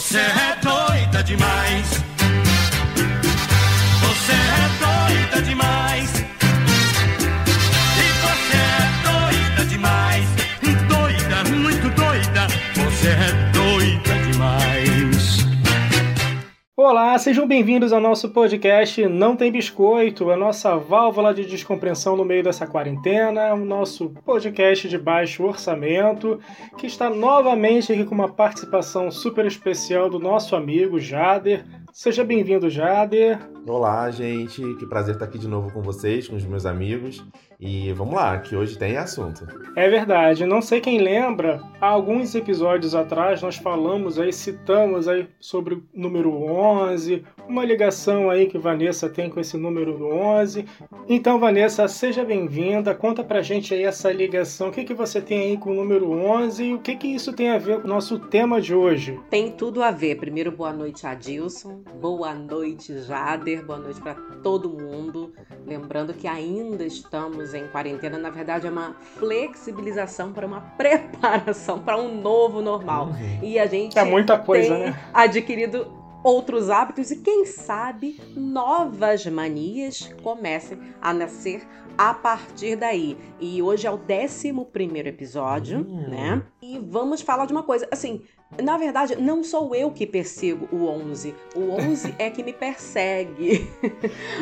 Você é doida demais. Olá, sejam bem-vindos ao nosso podcast Não Tem Biscoito, a nossa válvula de descompressão no meio dessa quarentena, o nosso podcast de baixo orçamento, que está novamente aqui com uma participação super especial do nosso amigo Jader. Seja bem-vindo, Jader. Olá, gente. Que prazer estar aqui de novo com vocês, com os meus amigos. E vamos lá, que hoje tem assunto. É verdade. Não sei quem lembra, há alguns episódios atrás nós falamos aí, citamos aí sobre o número 11, uma ligação aí que Vanessa tem com esse número 11. Então, Vanessa, seja bem-vinda. Conta pra gente aí essa ligação. O que, que você tem aí com o número 11 e o que, que isso tem a ver com o nosso tema de hoje? Tem tudo a ver. Primeiro, boa noite, Adilson. Boa noite, Jader. Boa noite para todo mundo. Lembrando que ainda estamos em quarentena. Na verdade, é uma flexibilização para uma preparação para um novo normal. Uhum. E a gente É muita coisa, tem né? adquirido outros hábitos e quem sabe novas manias comecem a nascer a partir daí. E hoje é o 11 primeiro episódio, Hum. né? E vamos falar de uma coisa, assim, na verdade, não sou eu que persigo o 11. O 11 é que me persegue.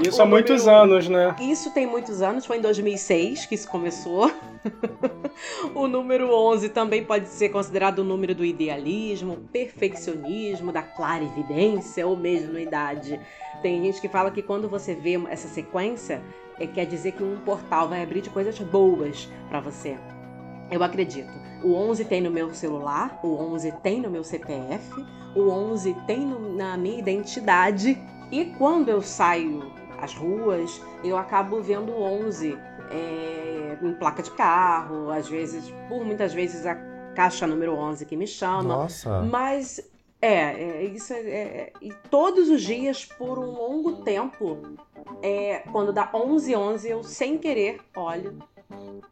Isso O há muitos número- anos, né? Isso tem muitos anos, foi em 2006 que isso começou. o número 11 também pode ser considerado o número do idealismo, perfeccionismo, da clarividência ou mesmo idade. Tem gente que fala que quando você vê essa sequência, é, quer dizer que um portal vai abrir de coisas boas pra você. Eu acredito. O 11 tem no meu celular, o 11 tem no meu CPF, o 11 tem no- na minha identidade. E quando eu saio às ruas, eu acabo vendo o 11 é, em placa de carro, às vezes, por muitas vezes a caixa número 11 que me chama. Nossa. Mas é, é, isso é, é- E todos os dias, por um longo tempo, é, quando dá 11 11 eu sem querer olho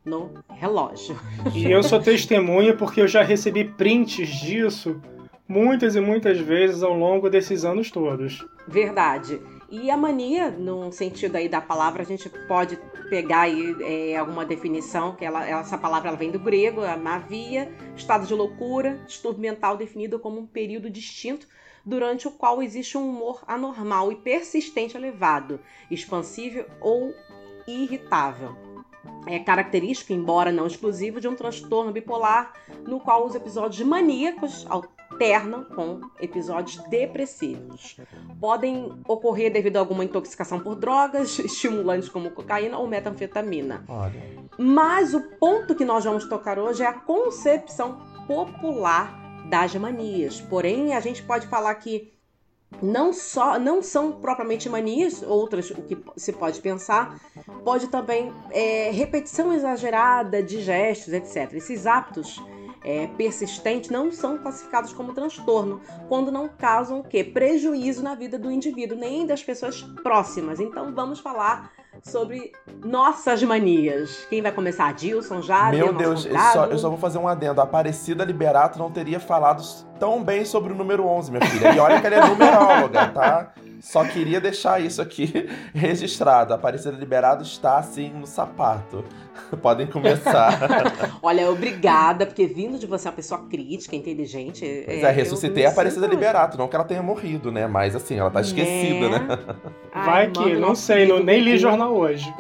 no relógio. E eu sou testemunha porque eu já recebi prints disso muitas e muitas vezes ao longo desses anos todos. Verdade. E a mania, num sentido aí da palavra, a gente pode pegar aí é, alguma definição, que ela, essa palavra ela vem do grego, a mavia, estado de loucura, distúrbio mental definido como um período distinto durante o qual existe um humor anormal e persistente elevado, expansível ou irritável. É característico, embora não exclusivo, de um transtorno bipolar no qual os episódios maníacos alternam com episódios depressivos podem ocorrer devido a alguma intoxicação por drogas, estimulantes como cocaína ou metanfetamina. Olha. Mas o ponto que nós vamos tocar hoje é a concepção popular das manias. Porém, a gente pode falar que não só não são propriamente manias, outras o que se pode pensar, pode também é, repetição exagerada de gestos, etc. Esses hábitos é, persistentes não são classificados como transtorno quando não causam o quê? Prejuízo na vida do indivíduo, nem das pessoas próximas. Então vamos falar sobre nossas manias. Quem vai começar? Dilson, já? Meu Deus, eu só, eu só vou fazer um adendo. A Aparecida Liberato não teria falado tão bem sobre o número 11, minha filha. E olha que ela é numeróloga, tá? Só queria deixar isso aqui registrado. A Aparecida Liberato está, assim, no sapato. Podem começar. Olha, obrigada, porque vindo de você uma pessoa crítica, inteligente. Pois é, ressuscitei a Aparecida Liberato. Não que ela tenha morrido, né? Mas, assim, ela tá esquecida, né? Vai que, não sei, não, nem li jornal hoje.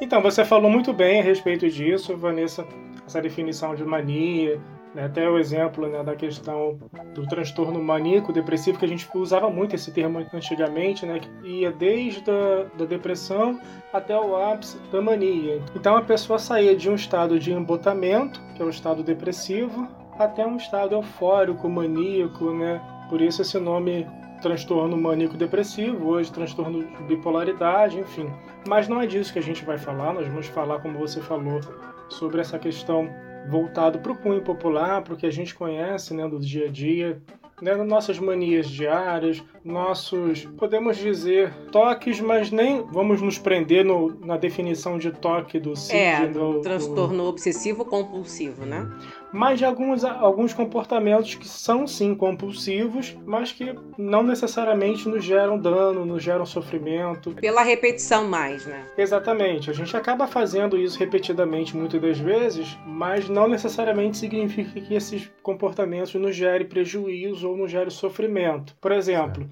então, você falou muito bem a respeito disso, Vanessa, essa definição de mania, né, até o exemplo né, da questão do transtorno maníaco-depressivo, que a gente usava muito esse termo antigamente, né, que ia desde a da depressão até o ápice da mania. Então, a pessoa saía de um estado de embotamento, que é o estado depressivo, até um estado eufórico, maníaco, né? Por isso esse nome transtorno maníaco-depressivo, hoje transtorno de bipolaridade, enfim. Mas não é disso que a gente vai falar, nós vamos falar, como você falou, sobre essa questão voltado para o cunho popular, para o que a gente conhece né, do dia a dia, né, nossas manias diárias, nossos, podemos dizer, toques, mas nem vamos nos prender no, na definição de toque do CID. É, do, do- transtorno obsessivo compulsivo, né? mas de alguns, alguns comportamentos que são sim compulsivos, mas que não necessariamente nos geram dano, nos geram sofrimento. Pela repetição mais, né? Exatamente. A gente acaba fazendo isso repetidamente muitas das vezes, mas não necessariamente significa que esses comportamentos nos gerem prejuízo ou nos gerem sofrimento. Por exemplo,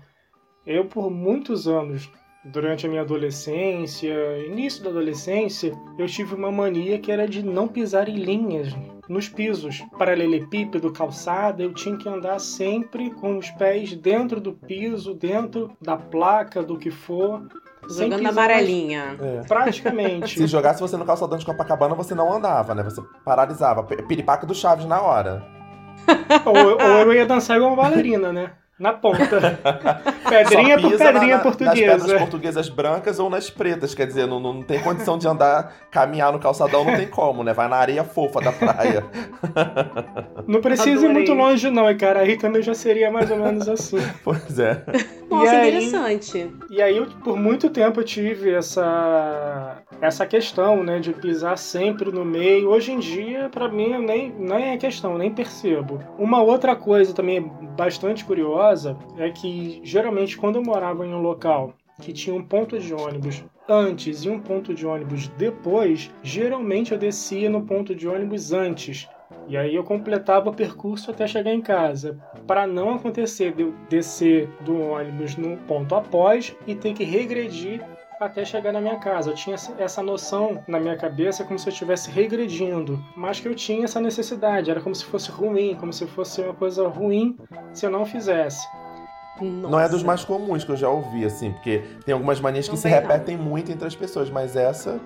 eu por muitos anos Durante a minha adolescência, início da adolescência, eu tive uma mania que era de não pisar em linhas nos pisos. Paralelepípedo, calçada, eu tinha que andar sempre com os pés dentro do piso, dentro da placa, do que for. Jogando amarelinha. É. Praticamente. Se jogasse você no calçadão de Copacabana, você não andava, né? Você paralisava. Piripaca do Chaves na hora. ou, ou eu ia dançar igual uma bailarina, né? Na ponta. pedrinha por pedrinha na, portuguesa. Nas pedras portuguesas brancas ou nas pretas, quer dizer, não, não tem condição de andar, caminhar no calçadão, não tem como, né? Vai na areia fofa da praia. Não precisa ir muito longe, não, cara. Aí também já seria mais ou menos assim. Pois é. Nossa, aí, interessante. E aí, por muito tempo, eu tive essa, essa questão, né, de pisar sempre no meio. Hoje em dia, para mim, nem, nem é questão, nem percebo. Uma outra coisa também bastante curiosa curiosa é que geralmente quando eu morava em um local que tinha um ponto de ônibus antes e um ponto de ônibus depois, geralmente eu descia no ponto de ônibus antes. E aí eu completava o percurso até chegar em casa, para não acontecer de eu descer do ônibus no ponto após e ter que regredir até chegar na minha casa. Eu tinha essa noção na minha cabeça como se eu estivesse regredindo, mas que eu tinha essa necessidade. Era como se fosse ruim, como se fosse uma coisa ruim se eu não fizesse. Nossa. Não é dos mais comuns que eu já ouvi, assim, porque tem algumas manias que não se repetem não. muito entre as pessoas, mas essa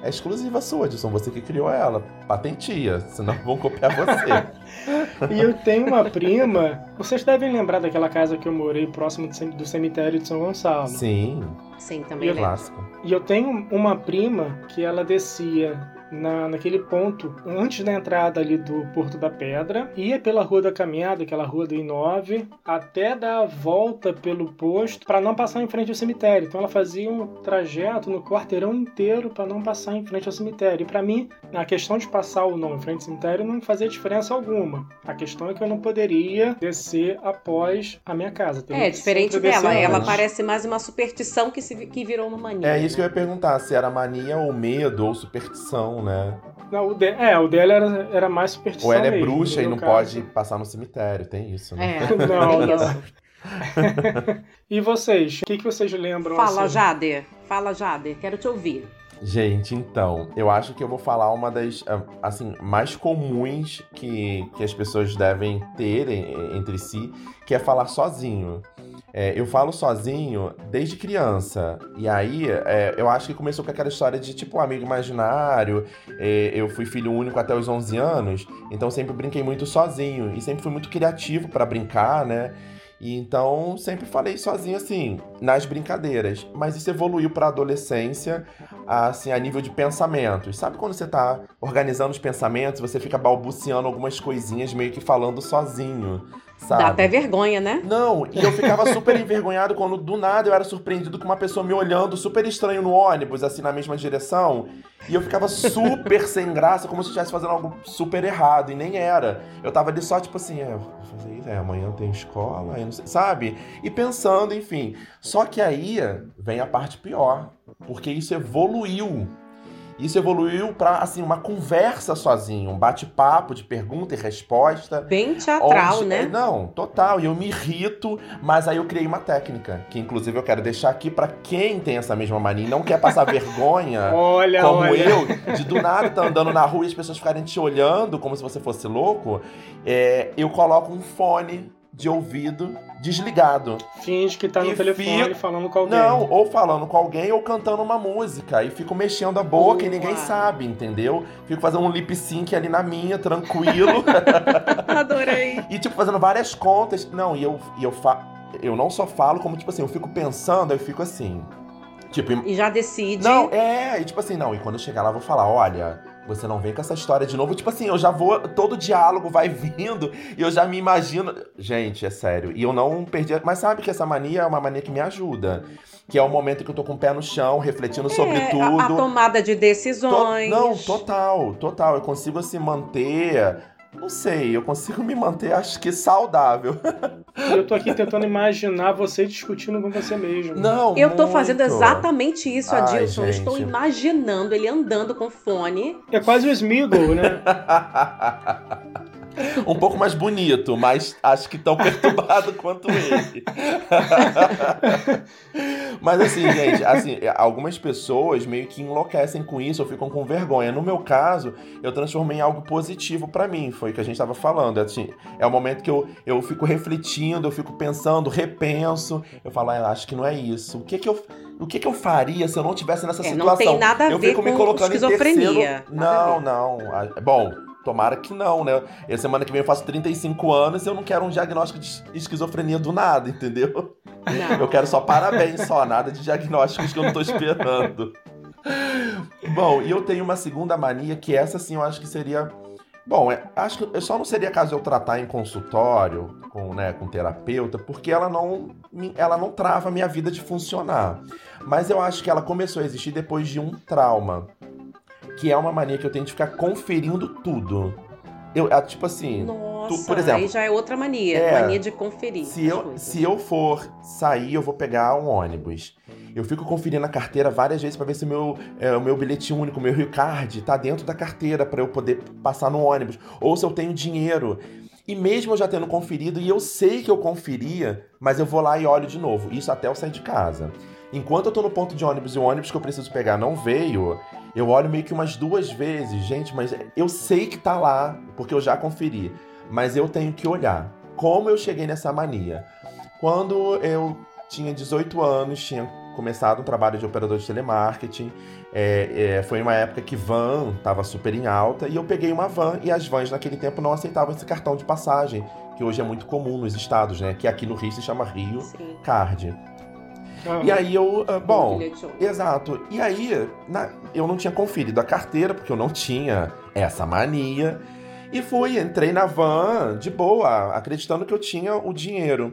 é exclusiva sua, Edson. Você que criou ela. Patentia, senão vão copiar você. E eu tenho uma prima. Vocês devem lembrar daquela casa que eu morei próximo do cemitério de São Gonçalo. Sim. Sim, também. E eu, clássico. E eu tenho uma prima que ela descia na, naquele ponto, antes da entrada ali do Porto da Pedra, ia pela Rua da Caminhada, aquela rua do I9, até dar a volta pelo posto para não passar em frente ao cemitério. Então ela fazia um trajeto no quarteirão inteiro para não passar em frente ao cemitério. E para mim, a questão de passar ou não em frente ao cemitério não fazia diferença alguma. A questão é que eu não poderia descer após a minha casa. É, diferente dela. Ela parece mais uma superstição que, se, que virou uma mania. É isso né? que eu ia perguntar, se era mania ou medo ou superstição né? Não, o de... É, o dela era, era mais superstição. Ou ela é mesmo, bruxa e não caso. pode passar no cemitério, tem isso, né? É, não, não. e vocês? O que, que vocês lembram? Fala, assim? Jader. Fala, Jader. Quero te ouvir. Gente, então, eu acho que eu vou falar uma das, ah, assim, mais comuns que, que as pessoas devem ter entre si, que é falar sozinho. É, eu falo sozinho desde criança. E aí, é, eu acho que começou com aquela história de tipo amigo imaginário. É, eu fui filho único até os 11 anos, então sempre brinquei muito sozinho. E sempre fui muito criativo para brincar, né? E então sempre falei sozinho assim, nas brincadeiras. Mas isso evoluiu para adolescência, assim, a nível de pensamentos. Sabe quando você tá organizando os pensamentos, você fica balbuciando algumas coisinhas meio que falando sozinho. Sabe? Dá até vergonha, né? Não, e eu ficava super envergonhado quando do nada eu era surpreendido com uma pessoa me olhando super estranho no ônibus, assim, na mesma direção. E eu ficava super sem graça, como se eu estivesse fazendo algo super errado, e nem era. Eu tava ali só, tipo assim, é, vou fazer isso, é, amanhã tem escola, aí não sei, sabe? E pensando, enfim. Só que aí vem a parte pior, porque isso evoluiu isso evoluiu para assim uma conversa sozinho, um bate-papo de pergunta e resposta. Bem teatral, onde, né? É, não, total. E eu me irrito, mas aí eu criei uma técnica que inclusive eu quero deixar aqui para quem tem essa mesma mania e não quer passar vergonha, olha, como olha. eu, de do nada tá andando na rua e as pessoas ficarem te olhando como se você fosse louco. É, eu coloco um fone de ouvido desligado. Finge que tá no e telefone fico... falando com alguém. Não, ou falando com alguém ou cantando uma música. E fico mexendo a boca e ninguém sabe, entendeu? Fico fazendo um lip sync ali na minha, tranquilo. Adorei. e tipo, fazendo várias contas. Não, e eu, e eu, fa... eu não só falo, como tipo assim, eu fico pensando, eu fico assim. Tipo, e já decide. Não, é, e tipo assim, não, e quando eu chegar lá, eu vou falar: olha, você não vem com essa história de novo. Tipo assim, eu já vou. Todo diálogo vai vindo e eu já me imagino. Gente, é sério. E eu não perdi. Mas sabe que essa mania é uma mania que me ajuda. Que é o momento que eu tô com o pé no chão, refletindo é, sobre tudo. A, a tomada de decisões. To... Não, total, total. Eu consigo assim manter Não sei, eu consigo me manter, acho que saudável. Eu tô aqui tentando imaginar você discutindo com você mesmo. Não, Eu tô muito. fazendo exatamente isso, Ai, Adilson. Gente. estou imaginando ele andando com fone. É quase o Smeagol, né? um pouco mais bonito, mas acho que tão perturbado quanto ele. mas assim, gente, assim, algumas pessoas meio que enlouquecem com isso ou ficam com vergonha. No meu caso, eu transformei em algo positivo pra mim, foi o que a gente tava falando. Assim, é o momento que eu, eu fico refletindo, eu fico pensando, repenso. Eu falo, ah, acho que não é isso. O que que eu o que, que eu faria se eu não tivesse nessa É, situação? não tem nada a eu ver fico me com em esquizofrenia. terceiro. Nada Não, não. Ah, Bom, tomara que não, né? E semana que vem eu faço 35 anos e eu não quero um diagnóstico de esquizofrenia do nada, entendeu? Não. Eu quero só parabéns, só nada de diagnósticos que eu não tô esperando. Bom, e eu tenho uma segunda mania que essa sim eu acho que seria. Bom, é- acho que eu só não seria caso eu tratar em consultório com, né, com terapeuta, porque ela não, ela não trava a minha vida de funcionar. Mas eu acho que ela começou a existir depois de um trauma, que é uma mania que eu tenho de ficar conferindo tudo. Eu, é, tipo assim, Nossa, por exemplo, aí já é outra mania. é, mania de conferir. se eu, coisas. se eu for sair, eu vou pegar um ônibus. Eu fico conferindo a carteira várias vezes pra ver se o meu, é, o meu bilhete único, o meu Rio Card, tá dentro da carteira pra eu poder passar no ônibus. Ou se eu tenho dinheiro. E mesmo eu já tendo conferido, e eu sei que eu conferia, mas eu vou lá e olho de novo. Isso até eu sair de casa. Enquanto eu tô no ponto de ônibus e o ônibus que eu preciso pegar não veio, eu olho meio que umas duas vezes. Gente, mas eu sei que tá lá, porque eu já conferi. Mas eu tenho que olhar. Como eu cheguei nessa mania? Quando eu tinha 18 anos, tinha começado um trabalho de operador de telemarketing. É, é, foi uma época que van estava super em alta e eu peguei uma van e as vans naquele tempo não aceitavam esse cartão de passagem, que hoje é muito comum nos estados, né? Que aqui no Rio se chama Rio Sim. Card. Aham. E aí eu, ah, bom. Exato. E aí, na- eu não tinha conferido a carteira, porque eu não tinha essa mania. E fui, entrei na van de boa, acreditando que eu tinha o dinheiro.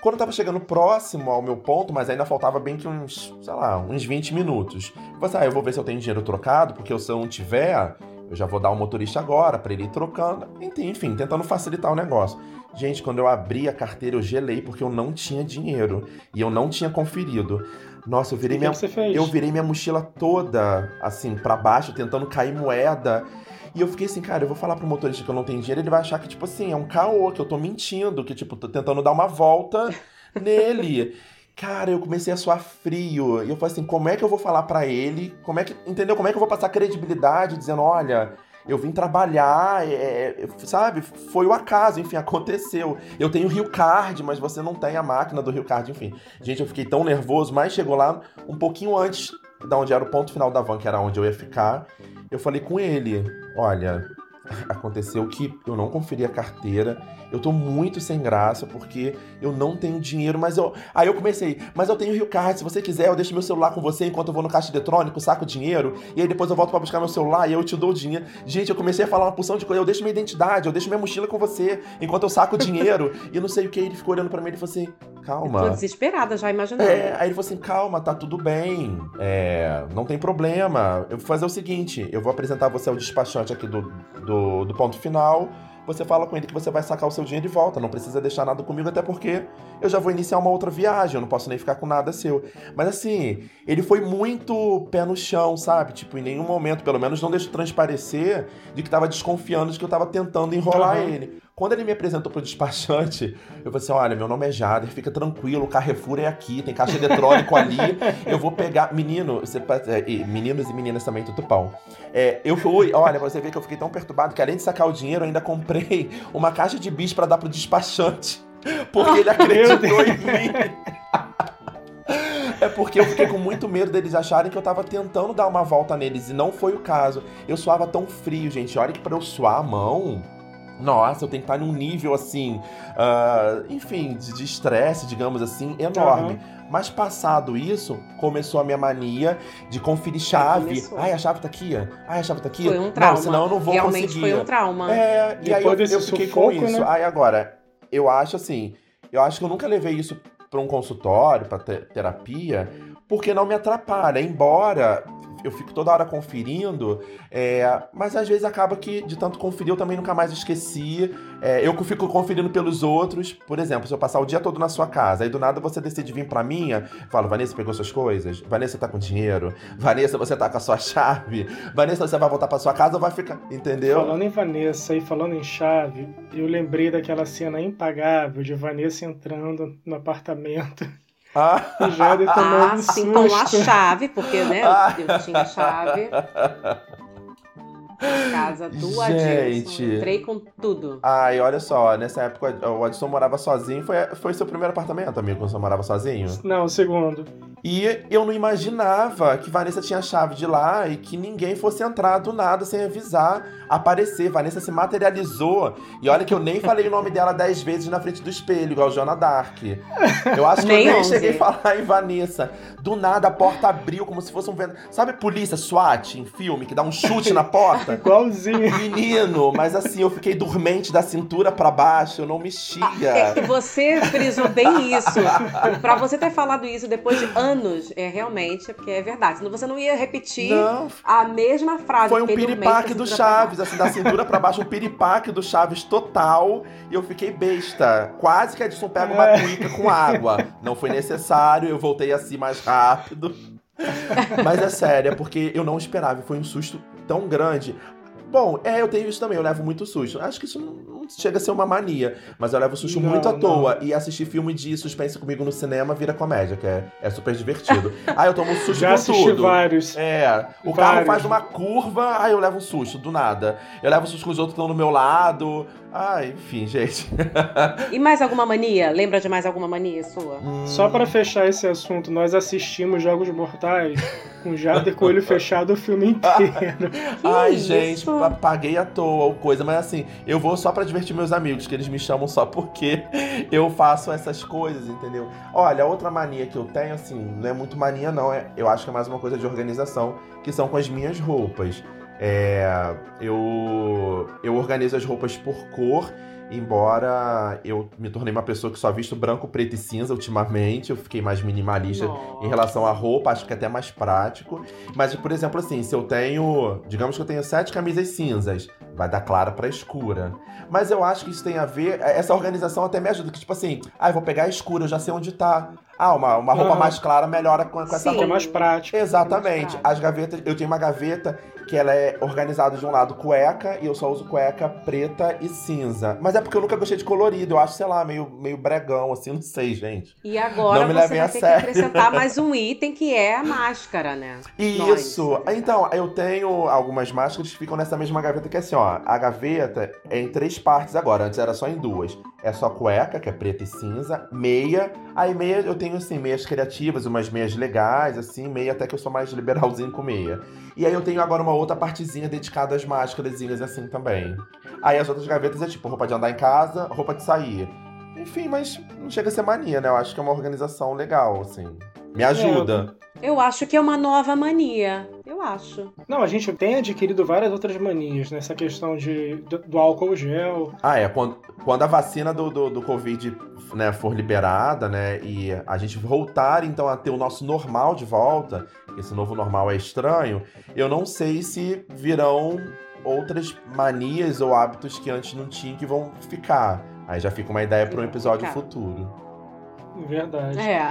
Quando eu tava chegando próximo ao meu ponto, mas ainda faltava bem que uns, sei lá, uns 20 minutos. Eu falei assim, ah, eu vou ver se eu tenho dinheiro trocado, porque se eu não tiver, eu já vou dar o motorista agora pra ele ir trocando. Enfim, tentando facilitar o negócio. Gente, quando eu abri a carteira, eu gelei porque eu não tinha dinheiro. E eu não tinha conferido. Nossa, eu virei minha eu virei minha mochila toda, assim, pra baixo, tentando cair moeda. E eu fiquei assim, cara, eu vou falar pro motorista que eu não tenho dinheiro, ele vai achar que, tipo assim, é um caô, que eu tô mentindo, que, tipo, tô tentando dar uma volta nele. Cara, eu comecei a suar frio. E eu falei assim, como é que eu vou falar pra ele? Como é que, entendeu? Como é que eu vou passar credibilidade dizendo, olha, eu vim trabalhar, é, é, sabe? Foi o acaso, enfim, aconteceu. Eu tenho Rio Card, mas você não tem a máquina do Rio Card, enfim. Gente, eu fiquei tão nervoso, mas chegou lá um pouquinho antes da onde era o ponto final da van, que era onde eu ia ficar. Eu falei com ele, olha, aconteceu que eu não conferi a carteira. Eu tô muito sem graça porque eu não tenho dinheiro, mas eu. Aí eu comecei, mas eu tenho Rio Card, se você quiser, eu deixo meu celular com você enquanto eu vou no caixa eletrônico, saco o dinheiro, e aí depois eu volto pra buscar meu celular e eu te dou o dinheiro. Gente, eu comecei a falar uma porção de coisa, eu deixo minha identidade, eu deixo minha mochila com você enquanto eu saco o dinheiro. e não sei o que, ele ficou olhando pra mim e falou assim: Eu tô calma. desesperada já imaginando. É, aí ele falou assim: calma, tá tudo bem. É, não tem problema. Eu vou fazer o seguinte: eu vou apresentar você ao despachante aqui do, do, do ponto final. Você fala com ele que você vai sacar o seu dinheiro de volta. Não precisa deixar nada comigo, até porque eu já vou iniciar uma outra viagem. Eu não posso nem ficar com nada seu. Mas assim, ele foi muito pé no chão, sabe? Tipo, em nenhum momento, pelo menos, não deixou transparecer de que tava desconfiando de que eu tava tentando enrolar Aham. ele. Quando ele me apresentou pro despachante, eu falei assim: olha, meu nome é Jader, fica tranquilo, o Carrefour é aqui, tem caixa eletrônico ali, eu vou pegar. Menino, você, é, meninos e meninas também, tudo pão. É, eu fui, olha, você ver que eu fiquei tão perturbado que além de sacar o dinheiro, eu ainda comprei uma caixa de bis pra dar pro despachante. Porque ele acreditou em mim. É porque eu fiquei com muito medo deles acharem que eu tava tentando dar uma volta neles e não foi o caso. Eu suava tão frio, gente. Olha que pra eu suar a mão. Nossa, eu tenho que estar num nível assim, ah, enfim, de estresse, digamos assim, enorme. Mas passado isso, começou a minha mania de conferir chave. começou. Ai, a chave tá aqui. Ai, a chave tá aqui. Foi um trauma. Não, senão eu não vou Realmente conseguir. foi um trauma. É, e aí eu, eu fiquei sufoco, com isso. né? Aí agora, eu acho assim, eu acho que eu nunca levei isso pra um consultório, pra te- terapia, porque não me atrapalha. Embora eu fico toda hora conferindo, é, mas às vezes acaba que de tanto conferir eu também nunca mais esqueci. É, eu fico conferindo pelos outros. Por exemplo, se eu passar o dia todo na sua casa, aí do nada você decide vir pra minha, falo, Vanessa pegou suas coisas? Vanessa tá com dinheiro? Vanessa, você tá com a sua chave? Vanessa, você vai voltar pra sua casa ou vai ficar. Entendeu? Falando em Vanessa e falando em chave, eu lembrei daquela cena impagável de Vanessa entrando no apartamento. Ah, E Jader tomando Ah, sim, com a chave, porque, né, Ah. eu tinha chave. Casa do Gente. Adilson. Entrei com tudo. Ai, olha só, nessa época o Adson morava sozinho. Foi, foi seu primeiro apartamento, amigo, quando você morava sozinho? Não, o segundo. E eu não imaginava que Vanessa tinha a chave de lá e que ninguém fosse entrar do nada sem avisar, aparecer. Vanessa se materializou. E olha que eu nem falei o nome dela dez vezes na frente do espelho, igual Joana Dark. Eu acho que Nem eu nem onze. cheguei a falar em Vanessa. Do nada a porta abriu como se fosse um vento. Sabe polícia SWAT em filme que dá um chute na porta? Igualzinho. Menino, mas assim, eu fiquei dormente da cintura pra baixo, eu não É mexia. que você frisou bem isso. Pra você ter falado isso depois de anos, é realmente, porque é verdade. Senão você não ia repetir Não, a mesma frase. Foi um piripaque do Chaves, assim, da cintura pra baixo, um piripaque do Chaves total. E eu fiquei besta. Quase que a Edson pega uma É. cuíca com água. Não foi necessário, eu voltei assim mais rápido. Mas é sério, é porque eu não esperava. Foi um susto tão grande. Bom, é, eu tenho isso também, eu levo muito susto. Acho que isso não, não chega a ser uma mania, mas eu levo susto Não, muito à não. toa. E assistir filme de suspense comigo no cinema vira comédia, que é, é super divertido. Ah, eu tomo um susto Já com assisti tudo. vários. É, o carro Vários. faz uma curva, aí eu levo um susto, do nada. Eu levo susto que os outros estão do meu lado. Ai, enfim, gente. E mais alguma mania? Lembra de mais alguma mania sua? Só pra fechar esse assunto, nós assistimos Jogos Mortais com Jader com o olho fechado o filme inteiro. Ai, isso? gente, pa- paguei à toa ou coisa, mas assim, eu vou só pra divertir meus amigos, que eles me chamam só porque eu faço essas coisas, entendeu? Olha, outra mania que eu tenho, assim, não é muito mania, não, é, eu acho que é mais uma coisa de organização, que são com as minhas roupas. É, eu, eu organizo as roupas por cor, embora eu me tornei uma pessoa que só visto branco, preto e cinza ultimamente, eu fiquei mais minimalista Nossa. em relação à roupa, acho que é até mais prático. Mas, por exemplo, assim, se eu tenho. Digamos que eu tenho sete camisas cinzas, vai dar clara pra escura. Mas eu acho que isso tem a ver. Essa organização até me ajuda, que tipo assim, ah, eu vou pegar a escura, eu já sei onde tá. Ah, uma, uma roupa Aham. mais clara melhora com, com essa Sim. Que é roupa. mais prático. Exatamente. prático. As gavetas, eu tenho uma gaveta que ela é organizada de um lado cueca e eu só uso cueca preta e cinza. Mas é porque eu nunca gostei de colorido, eu acho, sei lá, meio, meio bregão, assim, não sei, gente. E agora Não me você vai a ter sério. que acrescentar mais um item que é a máscara, né? Isso. Nós. Então, eu tenho algumas máscaras que ficam nessa mesma gaveta que é assim, ó. A gaveta é em três partes agora. Antes era só em duas. É só cueca, que é preta e cinza, meia. Aí meia eu tenho assim, meias criativas, umas meias legais, assim, meia até que eu sou mais liberalzinho com meia. E aí eu tenho agora uma outra partezinha dedicada às máscarazinhas assim também. Aí as outras gavetas é tipo roupa de andar em casa, roupa de sair. Enfim, mas não chega a ser mania, né? Eu acho que é uma organização legal, assim. Me ajuda. Eu acho que é uma nova mania. Eu acho. Não, a gente tem adquirido várias outras manias nessa questão de, do, do álcool gel. Ah, é. Quando, quando a vacina do, do, do Covid né, for liberada, né? E a gente voltar, então, a ter o nosso normal de volta, esse novo normal é estranho, eu não sei se virão outras manias ou hábitos que antes não tinha que vão ficar. Aí já fica uma ideia para um episódio ficar. futuro. Verdade. É.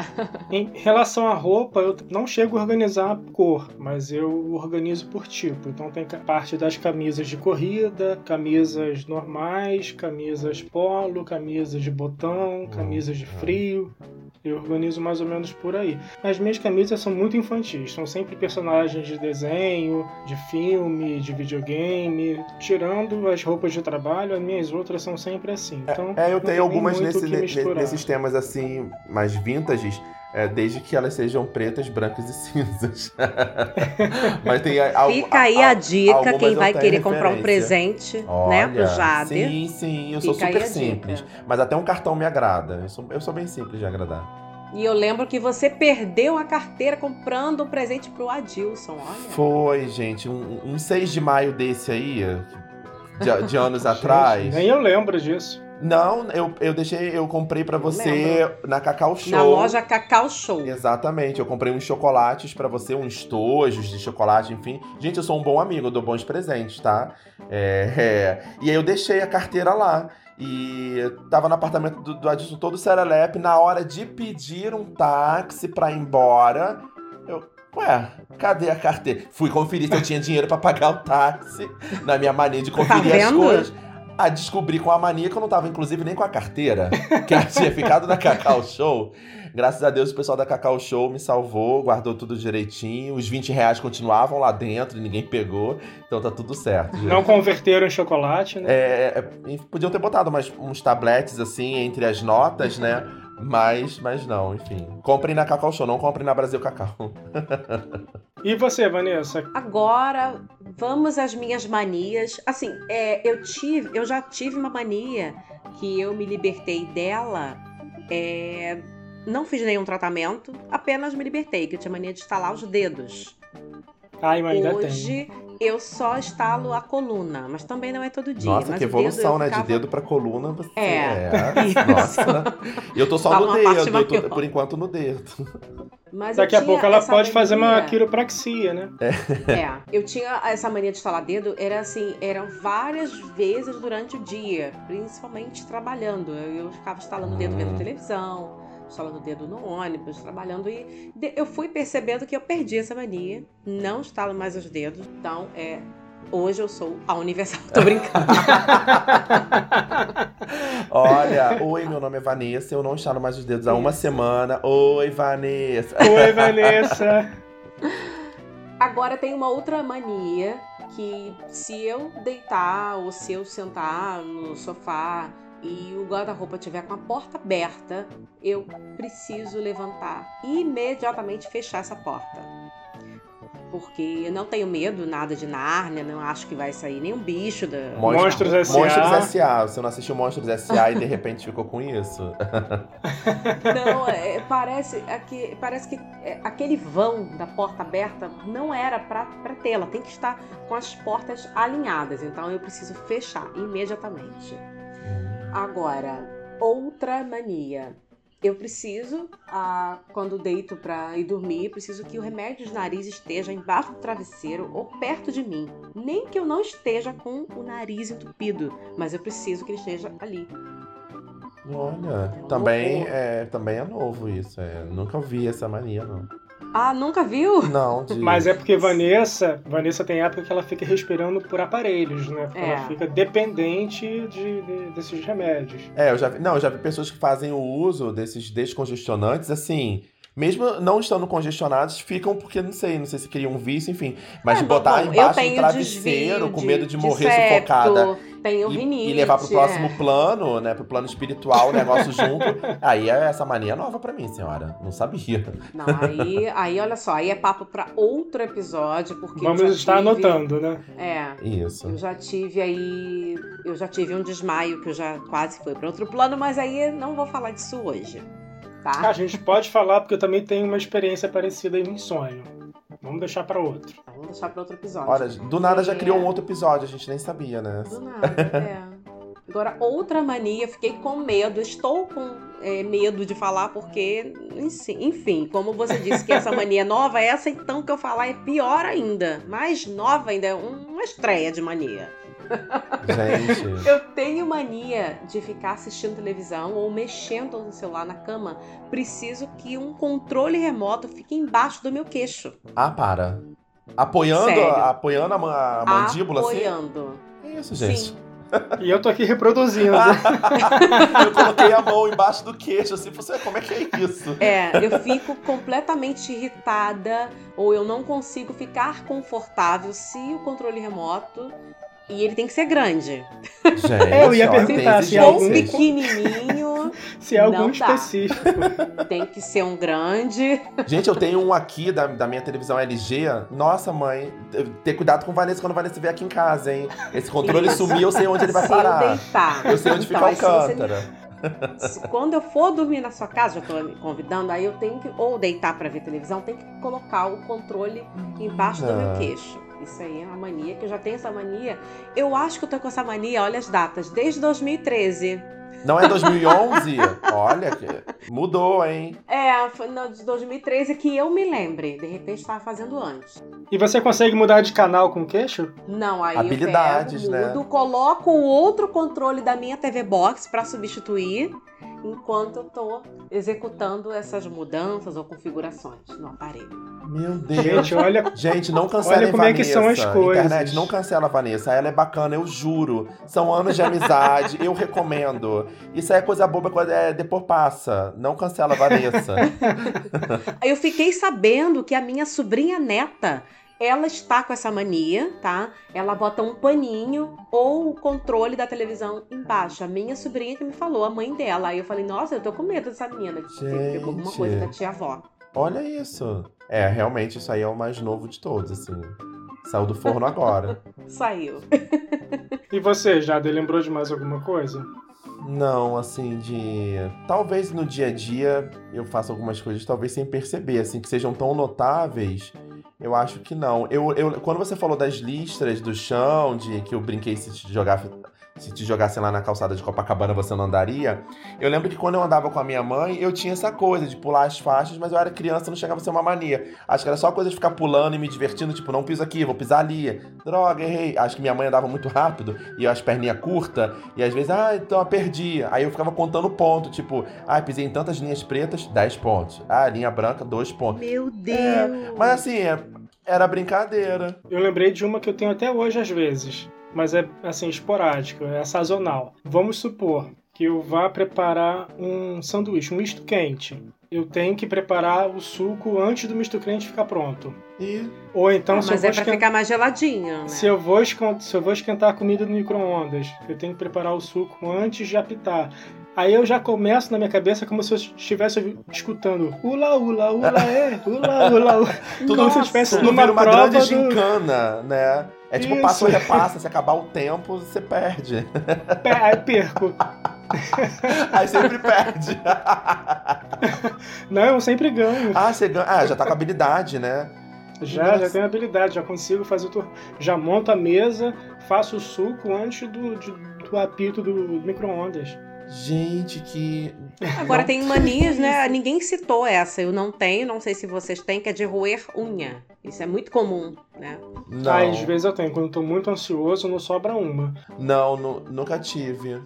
Em relação à roupa, eu não chego a organizar a cor, mas eu organizo por tipo. Então tem parte das camisas de corrida, camisas normais, camisas polo, camisas de botão, camisas de frio. Eu organizo mais ou menos por aí. As minhas camisas são muito infantis, são sempre personagens de desenho, de filme, de videogame. Tirando as roupas de trabalho, as minhas outras são sempre assim. Então, É, eu tenho algumas nesse, nesses temas assim, mais vintages, é, desde que elas sejam pretas, brancas e cinzas. Mas tem a- al- Fica aí a dica, algumas quem vai querer comprar um referência. presente, Olha, né, pro Jader. Sim, sim, eu sou Fica aí super a dica. simples. Mas até um cartão me agrada. Eu sou, eu sou bem simples de agradar. E eu lembro que você perdeu a carteira comprando um presente pro Adilson, olha. Foi, gente, um, um 6 de maio desse aí, de, de anos Gente, atrás. Nem eu lembro disso. Não, eu, eu deixei, eu comprei pra Não você na Cacau Show. Na loja Cacau Show. Exatamente, eu comprei uns chocolates pra você, uns tojos de chocolate, enfim. Gente, eu sou um bom amigo, eu dou bons presentes, tá? É, é. E aí eu deixei a carteira lá. E tava no apartamento do, do Adilson todo serelepe. Na hora de pedir um táxi pra ir embora, eu. Ué, cadê a carteira? Fui conferir se eu tinha dinheiro pra pagar o táxi. Na minha mania de conferir as Tá vendo? coisas. A descobri com a mania que eu não tava, inclusive, nem com a carteira, que ela tinha ficado na Cacau Show. Graças a Deus, o pessoal da Cacau Show me salvou, guardou tudo direitinho. Os 20 reais continuavam lá dentro e ninguém pegou. Então tá tudo certo. gente. Não converteram em chocolate, né? É, é, podiam ter botado mais uns tabletes assim entre as notas, né? Mas, mas não, enfim. Comprem na Cacau Show, não comprem na Brasil Cacau. E você, Vanessa? Agora, vamos às minhas manias. Assim, é, eu tive, eu já tive uma mania que eu me libertei dela. é, não fiz nenhum tratamento, apenas me libertei, que eu tinha mania de estalar os dedos. Ai, mas ainda tem. Eu só estalo a coluna, mas também não é todo dia. Nossa, mas que dedo evolução, eu né? ficava- De dedo pra coluna. Você... É, isso. Nossa. Eu tô só Tá no dedo, eu tô, por enquanto no dedo. Mas Daqui a pouco ela pode fazer uma mania- quiropraxia, né? É, eu tinha essa mania de estalar dedo, era assim, eram várias vezes durante o dia, principalmente trabalhando. Eu, eu ficava estalando o dedo Hum. vendo televisão, estalando o dedo no ônibus, trabalhando e eu fui percebendo que eu perdi essa mania, não estalo mais os dedos. Então, é, hoje eu sou a universal. Tô brincando. Olha, oi, meu nome é Vanessa, eu não estalo mais os dedos há uma Isso. semana. Oi, Vanessa. Oi, Vanessa. Agora tem uma outra mania que se eu deitar ou se eu sentar no sofá e o guarda-roupa tiver com a porta aberta, eu preciso levantar e imediatamente fechar essa porta. Porque eu não tenho medo nada de Nárnia, não acho que vai sair nenhum bicho da. Monstros S.A. Monstros S.A. Você não assistiu Monstros S.A. e de repente ficou com isso? Não, é, parece, aque- parece que é, aquele vão da porta aberta não era ter, ela tem que estar com as portas alinhadas, então eu preciso fechar imediatamente. Agora, outra mania. Eu preciso, ah, quando deito pra ir dormir, preciso que o remédio de nariz esteja embaixo do travesseiro ou perto de mim. Nem que eu não esteja com o nariz entupido, mas eu preciso que ele esteja ali. Olha, também é, também é novo isso. É, nunca vi essa mania, não. Ah, nunca viu? Não, de... Mas é porque Vanessa, Vanessa tem época que ela fica respirando por aparelhos, né? Porque É. ela fica dependente de, de- desses remédios. É, eu já vi, não, eu já vi pessoas que fazem o uso desses descongestionantes, assim, mesmo não estando congestionados, ficam porque, não sei, não sei se criam um vício, enfim. Mas É, de botar bom, embaixo do travesseiro, desvio com medo de, morrer septo, sufocada. E, rinite. e levar pro próximo é. plano, né? Pro plano espiritual, o negócio junto. Aí é essa mania nova pra mim, senhora. Não sabia. Não, aí, aí olha só, aí é papo pra outro episódio, porque Vamos estar tive- anotando, né? É, Isso. eu já tive aí, eu já tive um desmaio que eu já quase fui pra outro plano, mas aí não vou falar disso hoje, tá? A gente pode falar porque eu também tenho uma experiência parecida em sonho. Vamos deixar pra outro. Vamos deixar pra outro episódio. Olha, do nada já É. criou um outro episódio, a gente nem sabia, né? Do nada, é. Agora, outra mania, fiquei com medo, estou com é, medo de falar, porque, enfim, enfim, como você disse que essa mania é nova, essa então que eu falar é pior ainda. Mais nova ainda, é uma estreia de mania. Gente. Eu tenho mania de ficar assistindo televisão ou mexendo no celular na cama. Preciso que um controle remoto fique embaixo do meu queixo. Ah, para. Apoiando, Sério. apoiando a, ma- a mandíbula, assim? apoiando. É isso, gente. Sim. E eu tô aqui reproduzindo. eu coloquei a mão embaixo do queixo, assim, você, como é que é isso? É, eu fico completamente irritada ou eu não consigo ficar confortável se o controle remoto e ele tem que ser grande. Gente, Eu ia perguntar se Ou algum- pequenininho, Se é algum específico. tem que ser um grande. Gente, eu tenho um aqui da, da minha televisão LG. Nossa, mãe, ter cuidado com o Vanessa quando o Vanessa vier aqui em casa, hein? Esse controle sumir, eu sei onde ele vai se eu parar. deitar. Eu sei onde Então, fica o aí quando eu for dormir na sua casa, já tô me convidando, aí eu tenho que, ou deitar pra ver televisão, tem que colocar o controle embaixo do meu Ah. queixo. Isso aí é uma mania, que eu já tenho essa mania. Eu acho que eu tô com essa mania, olha as datas, desde 2013. Não é 2011? Olha, que mudou, hein? É, foi no, de 2013 que eu me lembre. De repente estava fazendo antes. E você consegue mudar de canal com o queixo? Não, aí Habilidades, eu pego, mudo, né? coloco o outro controle da minha TV Box para substituir enquanto eu tô executando essas mudanças ou configurações no aparelho. Meu Deus. Gente, olha. Gente, não cancela Olha como é que são as coisas. Internet, não cancela a Vanessa. Ela é bacana, eu juro. São anos de amizade, eu recomendo. Isso aí é coisa boba, quando é, depois passa. Não cancela a Vanessa. Aí eu fiquei sabendo que a minha sobrinha neta, ela está com essa mania, tá? Ela bota um paninho ou o controle da televisão embaixo. A minha sobrinha que me falou, a mãe dela. Aí eu falei, nossa, eu tô com medo dessa menina. Que pegou alguma Gente. coisa da tia-avó. Olha isso. É, realmente, isso aí é o mais novo de todos, assim. Saiu do forno agora. Saiu. E você, Jade, lembrou de mais alguma coisa? Não, assim, de. Talvez no dia a dia eu faça algumas coisas, talvez sem perceber, assim, que sejam tão notáveis. Eu acho que não. Eu, eu, quando você falou das listras do chão, de que eu brinquei se te jogar. Se te jogassem lá na calçada de Copacabana, você não andaria. Eu lembro que quando eu andava com a minha mãe, eu tinha essa coisa de pular as faixas, mas eu era criança, não chegava a ser uma mania. Acho que era só coisa de ficar pulando e me divertindo, tipo, não piso aqui, vou pisar ali. Droga, errei. Acho que minha mãe andava muito rápido e eu as perninhas curtas, e às vezes, ah, então eu perdi. Aí eu ficava contando ponto, tipo, ah, pisei em tantas linhas pretas, 10 pontos. Ah, linha branca, 2 pontos. Meu Deus! É, mas assim, é- era brincadeira. Eu lembrei de uma que eu tenho até hoje às vezes, mas é assim, esporádico, é sazonal. Vamos supor que eu vá preparar um sanduíche, um misto quente. Eu tenho que preparar o suco antes do misto quente ficar pronto. E Ou então, Ah, se, eu mas vou é pra esquentar, ficar mais geladinho, né? se, eu vou esquentar, se eu vou esquentar a comida no micro-ondas, eu tenho que preparar o suco antes de apitar. Aí eu já começo na minha cabeça como se eu estivesse escutando ula, ula, ula, é, ula, ula, ula. Como se eu estivesse tudo numa uma prova grande do... gincana, né? É tipo Isso. passa ou repassa, se acabar o tempo, você perde. Pe- Aí perco. Aí sempre perde. Não, eu sempre ganho. ah, você ganha. Ah, já tá com habilidade, né? Já, já Nossa. tenho habilidade, já consigo fazer tudo. Já monto a mesa, faço o suco antes do, de- do apito do micro-ondas. Gente, que. Agora tem manias, né? Ninguém citou essa. Eu não tenho, não sei se vocês têm, que é de roer unha. Isso é muito comum, né? Não, Aí, às vezes eu tenho. Quando eu tô muito ansioso, não sobra uma. não, nu- nunca tive.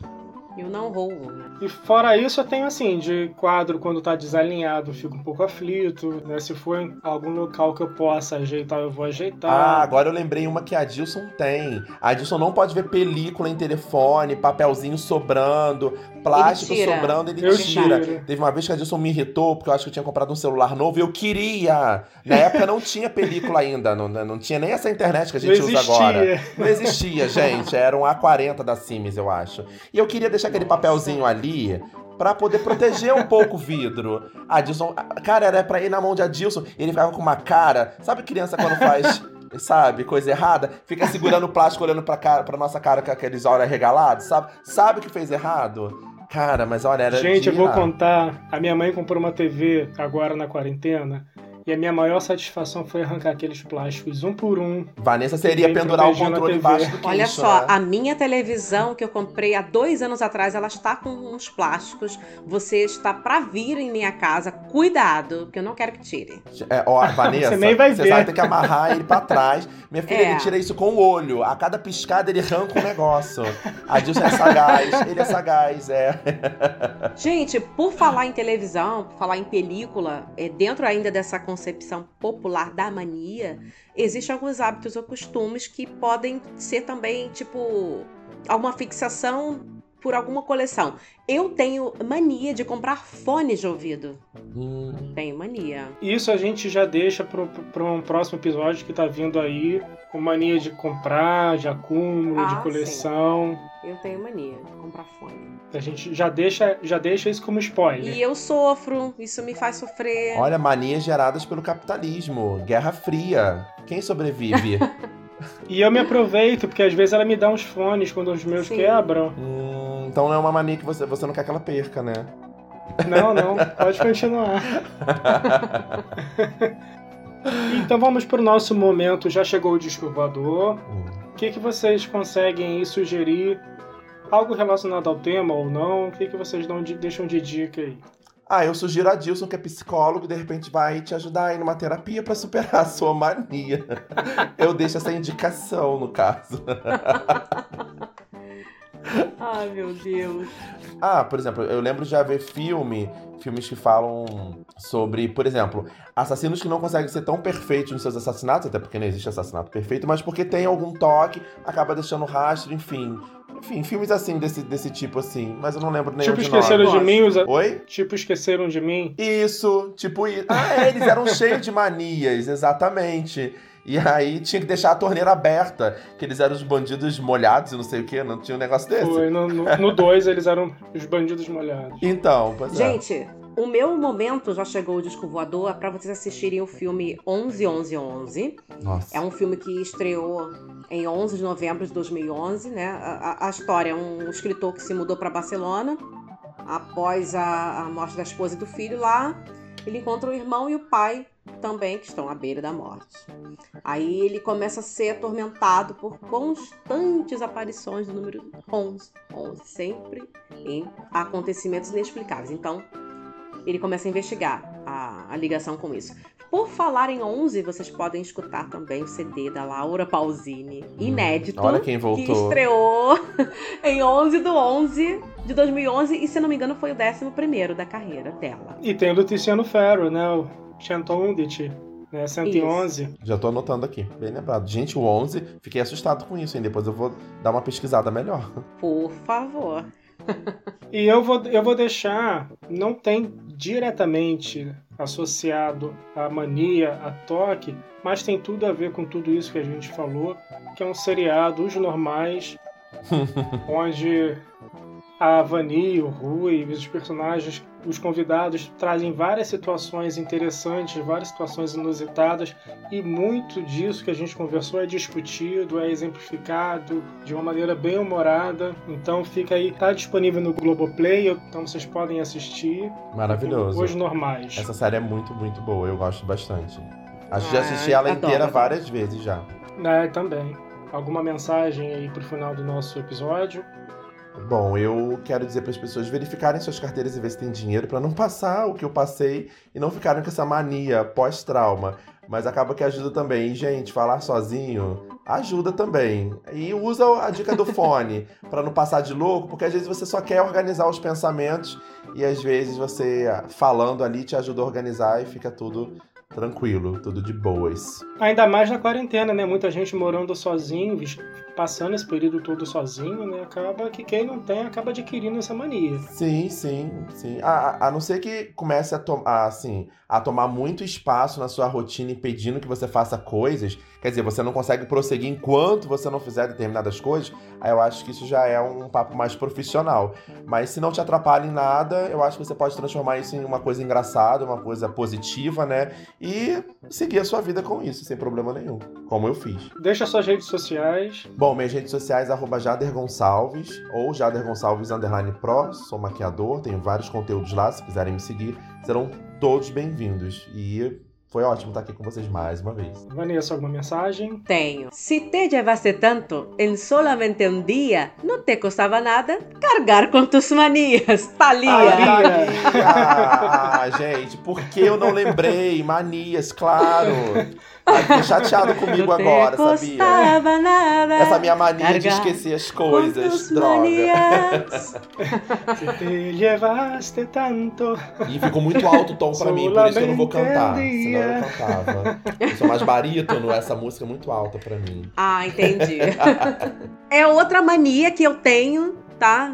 Eu não roo unha. E fora isso, eu tenho assim, de quadro quando tá desalinhado, eu fico um pouco aflito, né? Se for em algum local que eu possa ajeitar, eu vou ajeitar. Ah, agora eu lembrei uma que a Dilson tem. A Dilson não pode ver película em telefone, papelzinho sobrando, plástico Ele sobrando, ele Eu tira. tiro. Teve uma vez que a Dilson me irritou, porque eu acho que eu tinha comprado um celular novo e eu queria. Na época não tinha película ainda, não, não tinha nem essa internet que a gente usa agora. existia. Não existia, gente. Era um A40 da Siemens, eu acho. E eu queria deixar aquele papelzinho ali pra poder proteger um pouco o vidro. A Dilson, cara, era pra ir na mão de Adilson e ele ficava com uma cara. Sabe criança quando faz, sabe, coisa errada? Fica segurando o plástico, olhando pra, cara, pra nossa cara com aqueles olhos regalados, sabe? Sabe o que fez errado? Cara, mas olha, era Gente, eu vou contar. A minha mãe comprou uma TV agora na quarentena. E a minha maior satisfação foi arrancar aqueles plásticos um por um. Vanessa seria pendurar o controle TV. embaixo do queixo, Olha só, né? a minha televisão que eu comprei há dois anos atrás, ela está com uns plásticos. Você está pra vir em minha casa. Cuidado, que eu não quero que tire. É, ó, Vanessa, Você nem vai você ver. sabe ter que amarrar ele pra trás. Minha filha, É. ele tira isso com o olho. A cada piscada ele arranca um negócio. A Dilson é sagaz, ele é sagaz, é. Gente, por falar em televisão, por falar em película, é, dentro ainda dessa concepção popular da mania, existem alguns hábitos ou costumes que podem ser também, tipo, alguma fixação por alguma coleção. Eu tenho mania de comprar fones de ouvido. Hum, Tenho mania. Isso a gente já deixa para um próximo episódio que tá vindo aí. Com mania de comprar, de acúmulo, Ah, de coleção. Eu tenho mania de comprar fone. A gente já deixa, já deixa isso como spoiler. E eu sofro, isso me faz sofrer. olha, manias geradas pelo capitalismo. Guerra Fria. Quem sobrevive? E eu me aproveito, porque às vezes ela me dá uns fones quando os meus Sim. quebram. Hum, então não é uma mania que você, você não quer que ela perca, né? Não, não, pode continuar. Então vamos pro nosso momento. Já chegou o disco voador. Hum. O que, que vocês conseguem sugerir algo relacionado ao tema ou não? O que, que vocês dão de, deixam de dica aí? Ah, eu sugiro a Dilson, que é psicólogo, de repente vai te ajudar aí numa terapia para superar a sua mania. Eu deixo essa indicação, no caso. Ai, meu Deus. Ah, por exemplo, eu lembro de já ver filme, filmes que falam sobre, por exemplo, assassinos que não conseguem ser tão perfeitos nos seus assassinatos, até porque não existe assassinato perfeito, mas porque tem algum toque, acaba deixando rastro, enfim. Enfim, filmes assim, desse, desse tipo, assim. Mas eu não lembro nenhum Tipo, de esqueceram nome. de mim os. Oi? Tipo, esqueceram de mim. Isso, tipo isso. Ah, é, eles eram cheios de manias, exatamente. E aí tinha que deixar a torneira aberta, que eles eram os bandidos molhados e não sei o que, não tinha um negócio desse. Foi no 2 eles eram os bandidos molhados. Então, pois é. Gente, o meu momento já chegou o disco voador para vocês assistirem o filme 11 11 11. Nossa. É um filme que estreou em 11 de novembro de 2011, né? A, a- a história é um escritor que se mudou para Barcelona após a, a morte da esposa e do filho lá. Ele encontra o irmão e o pai também que estão à beira da morte. Aí ele começa a ser atormentado por constantes aparições do número 11, 11 sempre em acontecimentos inexplicáveis. Então ele começa a investigar a, a ligação com isso. Por falar em 11, vocês podem escutar também o CD da Laura Pausini, inédito, Olha quem que voltou. estreou em 11 do 11 de 2011 e, se não me engano, foi o 11 da carreira dela. E tem o do Tiziano Ferro, né? O Chantondit, né? 111. Já tô anotando aqui, bem lembrado. Gente, o 11, fiquei assustado com isso, hein? Depois eu vou dar uma pesquisada melhor. Por favor. E eu vou, eu vou deixar, não tem diretamente associado à mania, a toque, mas tem tudo a ver com tudo isso que a gente falou, que é um seriado, Os Normais, onde a Vani, o Rui, os personagens, os convidados trazem várias situações interessantes, várias situações inusitadas, e muito disso que a gente conversou é discutido, é exemplificado de uma maneira bem humorada. Então fica aí, tá disponível no Globoplay, então vocês podem assistir. Maravilhoso. Os normais. Essa série é muito, muito boa, eu gosto bastante. Acho que já Ah, assisti ela adoro, inteira várias vezes já. É, também. Alguma mensagem aí pro final do nosso episódio? Bom, eu quero dizer para as pessoas verificarem suas carteiras e ver se tem dinheiro para não passar o que eu passei e não ficarem com essa mania pós-trauma. Mas acaba que ajuda também. E, gente, falar sozinho ajuda também. E usa a dica do fone para não passar de louco, porque às vezes você só quer organizar os pensamentos e às vezes você ah, falando ali te ajuda a organizar e fica tudo tranquilo, tudo de boas. Ainda mais na quarentena, né? Muita gente morando sozinho, passando esse período todo sozinho, né? Acaba que quem não tem acaba adquirindo essa mania. Sim, sim, sim. A, a- não ser que comece a, to a, assim, a tomar muito espaço na sua rotina, impedindo que você faça coisas. Quer dizer, você não consegue prosseguir enquanto você não fizer determinadas coisas. Aí eu acho que isso já é um papo mais profissional. Mas se não te atrapalha em nada, eu acho que você pode transformar isso em uma coisa engraçada, uma coisa positiva, né? E seguir a sua vida com isso, sem problema nenhum. Como eu fiz. Deixa suas redes sociais. Bom, minhas redes sociais, arroba Jader Gonçalves ou Jader Gonçalves Underline Pro, sou maquiador, tenho vários conteúdos lá, se quiserem me seguir, serão todos bem-vindos. E foi ótimo estar aqui com vocês mais uma vez. Vanessa, alguma mensagem? Tenho. Si te llevaste tanto en solamente un día, no te costaba nada cargar con tus manías. Thalia. Thalia. Ah, gente, por que eu não lembrei? Manias, claro. Ai, Fiquei chateado comigo agora, sabia? nada. Essa minha mania de esquecer as coisas, droga. te llevaste tanto. E ficou muito alto o tom pra mim, por isso que eu não vou cantar. Senão eu cantava. Eu sou mais barítono, essa música é muito alta pra mim. Ah, entendi. é outra mania que eu tenho, tá?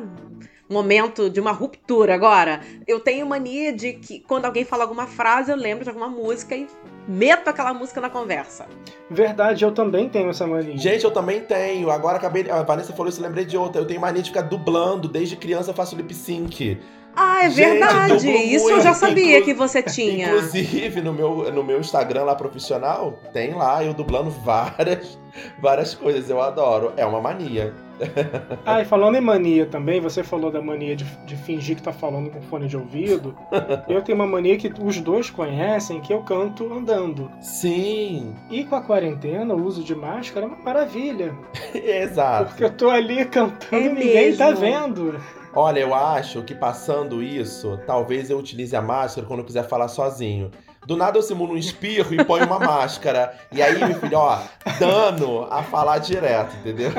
Momento de uma ruptura agora. Eu tenho mania de que quando alguém fala alguma frase, eu lembro de alguma música e meto aquela música na conversa. Verdade, eu também tenho essa mania. Gente, eu também tenho. Agora acabei. A Vanessa falou isso, eu lembrei de outra. Eu tenho mania de ficar dublando. Desde criança eu faço lip sync. Ah, é Gente, verdade. Isso eu muito, já sabia inclu- que você tinha. Inclusive, no meu, no meu Instagram lá profissional, tem lá eu dublando várias, várias coisas. Eu adoro. É uma mania. ah, e falando em mania também, você falou da mania de, de fingir que tá falando com fone de ouvido. eu tenho uma mania que os dois conhecem, que eu canto andando. Sim. E com a quarentena, o uso de máscara é uma maravilha. Exato. Porque eu tô ali cantando é e ninguém tá vendo. Olha, eu acho que passando isso, talvez eu utilize a máscara quando eu quiser falar sozinho. Do nada eu simulo um espirro e ponho uma máscara. E aí, meu filho, ó, dano a falar direto, entendeu?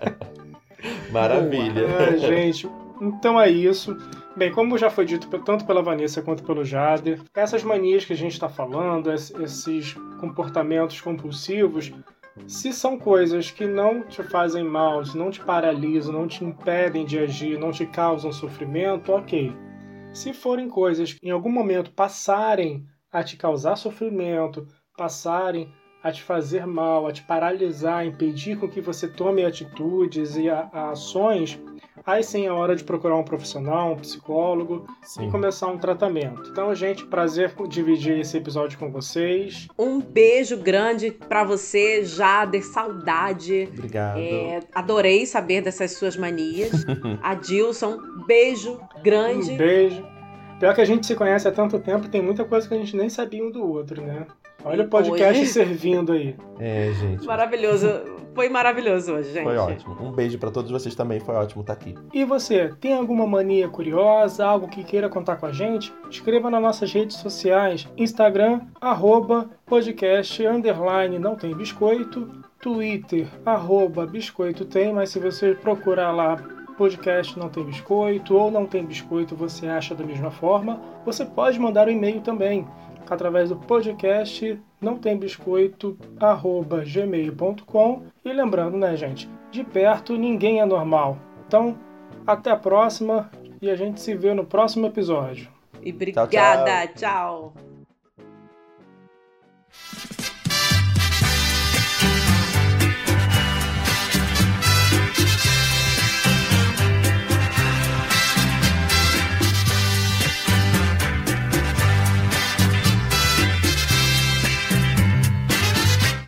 Maravilha. Boa. gente, então é isso. Bem, como já foi dito tanto pela Vanessa quanto pelo Jader, essas manias que a gente está falando, esses comportamentos compulsivos, se são coisas que não te fazem mal, não te paralisam, não te impedem de agir, não te causam sofrimento, ok. Se forem coisas que em algum momento passarem a te causar sofrimento, passarem a te fazer mal, a te paralisar, impedir com que você tome atitudes e a, a ações, aí sim é hora de procurar um profissional, um psicólogo sim. e começar um tratamento. Então, gente, prazer dividir esse episódio com vocês. Um beijo grande para você, Jader, saudade. Obrigado. É, adorei saber dessas suas manias. Adilson, beijo grande. Um beijo. Pior que a gente se conhece há tanto tempo, tem muita coisa que a gente nem sabia um do outro, né? Olha o podcast hoje... servindo aí. É, gente. Maravilhoso. Foi maravilhoso hoje, gente. Foi ótimo. Um beijo para todos vocês também. Foi ótimo estar aqui. E você, tem alguma mania curiosa, algo que queira contar com a gente? Escreva nas nossas redes sociais. Instagram, arroba, podcast, underline, não tem biscoito. Twitter, arroba, biscoito tem, mas se você procurar lá podcast não tem biscoito ou não tem biscoito, você acha da mesma forma, você pode mandar um e-mail também através do podcast não tem biscoito gmail.com e lembrando, né, gente, de perto ninguém é normal. Então, até a próxima e a gente se vê no próximo episódio. E obrigada, tchau. tchau. tchau.